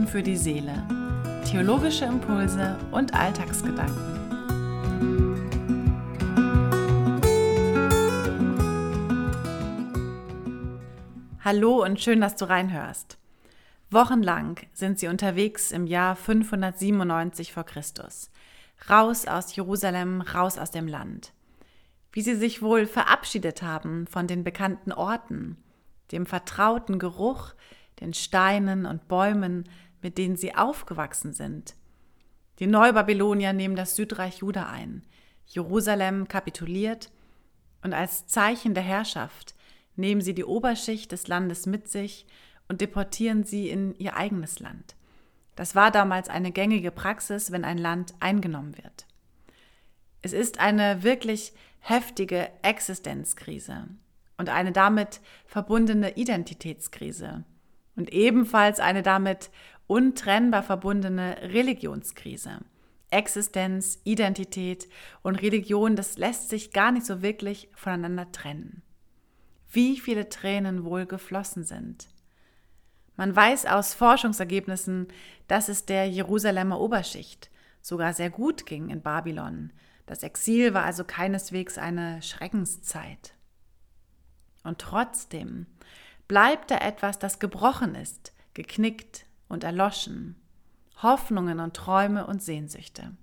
tun für die Seele. Theologische Impulse und Alltagsgedanken. Hallo und schön, dass du reinhörst. Wochenlang sind sie unterwegs im Jahr 597 vor Christus. Raus aus Jerusalem, raus aus dem Land. Wie sie sich wohl verabschiedet haben von den bekannten Orten, dem vertrauten Geruch, den Steinen und Bäumen, mit denen sie aufgewachsen sind. Die Neubabylonier nehmen das Südreich Juda ein. Jerusalem kapituliert und als Zeichen der Herrschaft nehmen sie die Oberschicht des Landes mit sich und deportieren sie in ihr eigenes Land. Das war damals eine gängige Praxis, wenn ein Land eingenommen wird. Es ist eine wirklich heftige Existenzkrise und eine damit verbundene Identitätskrise und ebenfalls eine damit untrennbar verbundene Religionskrise. Existenz, Identität und Religion, das lässt sich gar nicht so wirklich voneinander trennen. Wie viele Tränen wohl geflossen sind. Man weiß aus Forschungsergebnissen, dass es der Jerusalemer Oberschicht sogar sehr gut ging in Babylon. Das Exil war also keineswegs eine Schreckenszeit. Und trotzdem bleibt da etwas, das gebrochen ist, geknickt und erloschen. Hoffnungen und Träume und Sehnsüchte.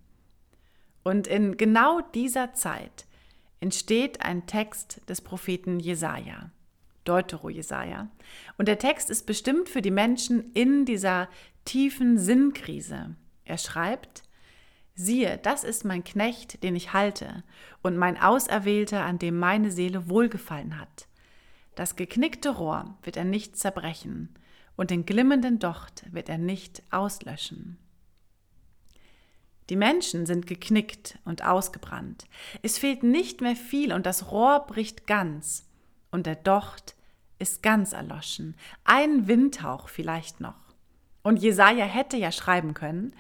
Und in genau dieser Zeit entsteht ein Text des Propheten Jesaja, Deutero Jesaja. Und der Text ist bestimmt für die Menschen in dieser tiefen Sinnkrise. Er schreibt: Siehe, das ist mein Knecht, den ich halte, und mein Auserwählter, an dem meine Seele wohlgefallen hat. Das geknickte Rohr wird er nicht zerbrechen, und den glimmenden Docht wird er nicht auslöschen. Die Menschen sind geknickt und ausgebrannt. Es fehlt nicht mehr viel und das Rohr bricht ganz und der Docht ist ganz erloschen. Ein Windhauch vielleicht noch. Und Jesaja hätte ja schreiben können,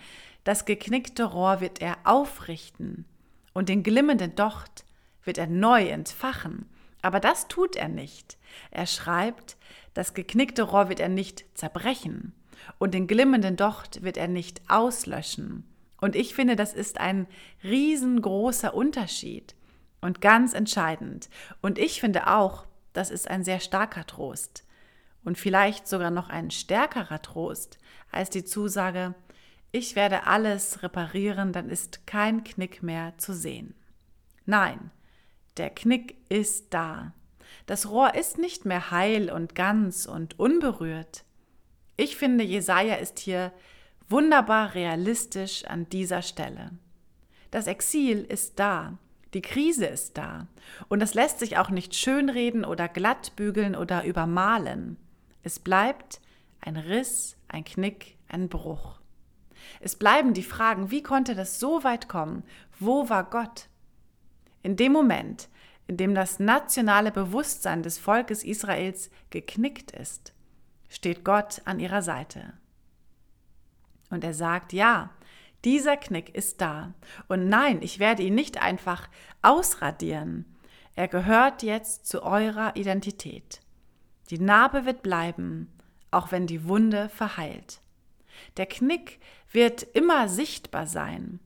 das geknickte Rohr wird er aufrichten und den glimmenden Docht wird er neu entfachen aber das tut er nicht. Er schreibt, das geknickte Rohr wird er nicht zerbrechen und den glimmenden Docht wird er nicht auslöschen. Und ich finde, das ist ein riesengroßer Unterschied und ganz entscheidend. Und ich finde auch, das ist ein sehr starker Trost und vielleicht sogar noch ein stärkerer Trost als die Zusage, ich werde alles reparieren, dann ist kein Knick mehr zu sehen. Nein, der Knick ist da. Das Rohr ist nicht mehr heil und ganz und unberührt. Ich finde, Jesaja ist hier wunderbar realistisch an dieser Stelle. Das Exil ist da, die Krise ist da und das lässt sich auch nicht schönreden oder glattbügeln oder übermalen. Es bleibt ein Riss, ein Knick, ein Bruch. Es bleiben die Fragen, wie konnte das so weit kommen? Wo war Gott? In dem Moment, in dem das nationale Bewusstsein des Volkes Israels geknickt ist, steht Gott an ihrer Seite. Und er sagt, ja, dieser Knick ist da. Und nein, ich werde ihn nicht einfach ausradieren. Er gehört jetzt zu eurer Identität. Die Narbe wird bleiben, auch wenn die Wunde verheilt. Der Knick wird immer sichtbar sein,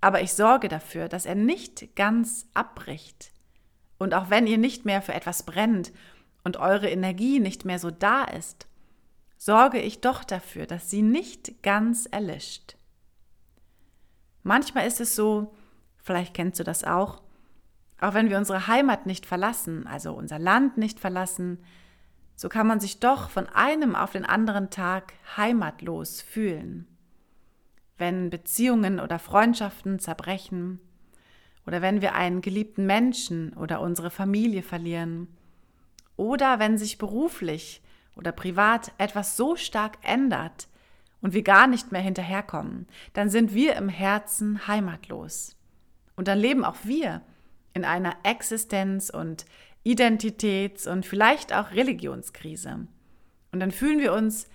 aber ich sorge dafür, dass er nicht ganz abbricht. Und auch wenn ihr nicht mehr für etwas brennt und eure Energie nicht mehr so da ist, sorge ich doch dafür, dass sie nicht ganz erlischt. Manchmal ist es so, vielleicht kennst du das auch, auch wenn wir unsere Heimat nicht verlassen, also unser Land nicht verlassen, so kann man sich doch von einem auf den anderen Tag heimatlos fühlen wenn Beziehungen oder Freundschaften zerbrechen oder wenn wir einen geliebten Menschen oder unsere Familie verlieren oder wenn sich beruflich oder privat etwas so stark ändert und wir gar nicht mehr hinterherkommen, dann sind wir im Herzen heimatlos. Und dann leben auch wir in einer Existenz- und Identitäts- und vielleicht auch Religionskrise. Und dann fühlen wir uns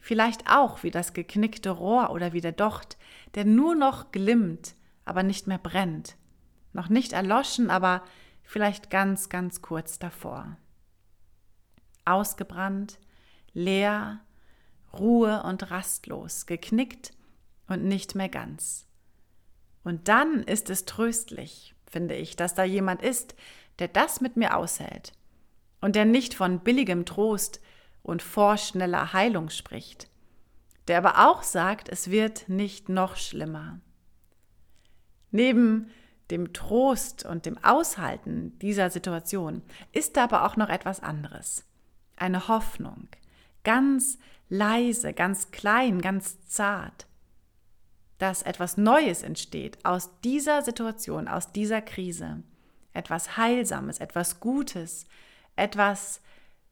Vielleicht auch wie das geknickte Rohr oder wie der Docht, der nur noch glimmt, aber nicht mehr brennt. Noch nicht erloschen, aber vielleicht ganz, ganz kurz davor. Ausgebrannt, leer, Ruhe und rastlos, geknickt und nicht mehr ganz. Und dann ist es tröstlich, finde ich, dass da jemand ist, der das mit mir aushält und der nicht von billigem Trost und vorschneller Heilung spricht, der aber auch sagt, es wird nicht noch schlimmer. Neben dem Trost und dem Aushalten dieser Situation ist da aber auch noch etwas anderes. Eine Hoffnung, ganz leise, ganz klein, ganz zart, dass etwas Neues entsteht aus dieser Situation, aus dieser Krise. Etwas Heilsames, etwas Gutes, etwas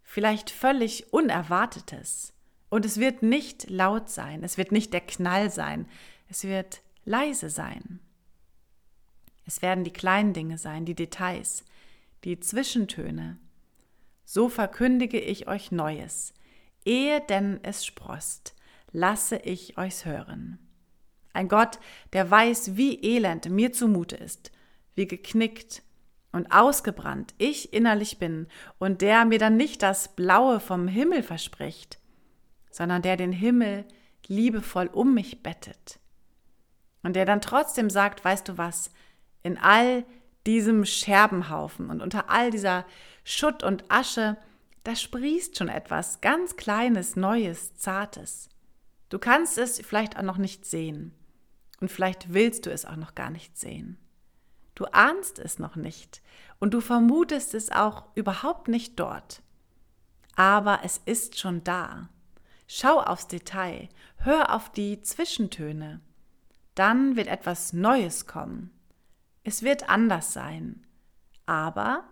vielleicht völlig Unerwartetes. Und es wird nicht laut sein, es wird nicht der Knall sein, es wird leise sein. Es werden die kleinen Dinge sein, die Details, die Zwischentöne. So verkündige ich euch Neues. Ehe denn es sprost, lasse ich euch's hören. Ein Gott, der weiß, wie elend mir zumute ist, wie geknickt und ausgebrannt ich innerlich bin und der mir dann nicht das Blaue vom Himmel verspricht, sondern der den Himmel liebevoll um mich bettet. Und der dann trotzdem sagt, weißt du was, in all diesem Scherbenhaufen und unter all dieser Schutt und Asche, da sprießt schon etwas ganz Kleines, Neues, Zartes. Du kannst es vielleicht auch noch nicht sehen. Und vielleicht willst du es auch noch gar nicht sehen. Du ahnst es noch nicht und du vermutest es auch überhaupt nicht dort. Aber es ist schon da. Schau aufs Detail, hör auf die Zwischentöne. Dann wird etwas Neues kommen. Es wird anders sein, aber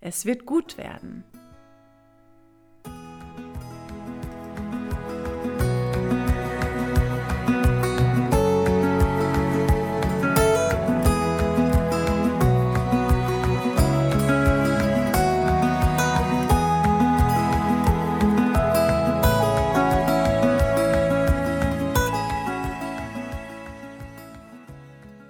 es wird gut werden.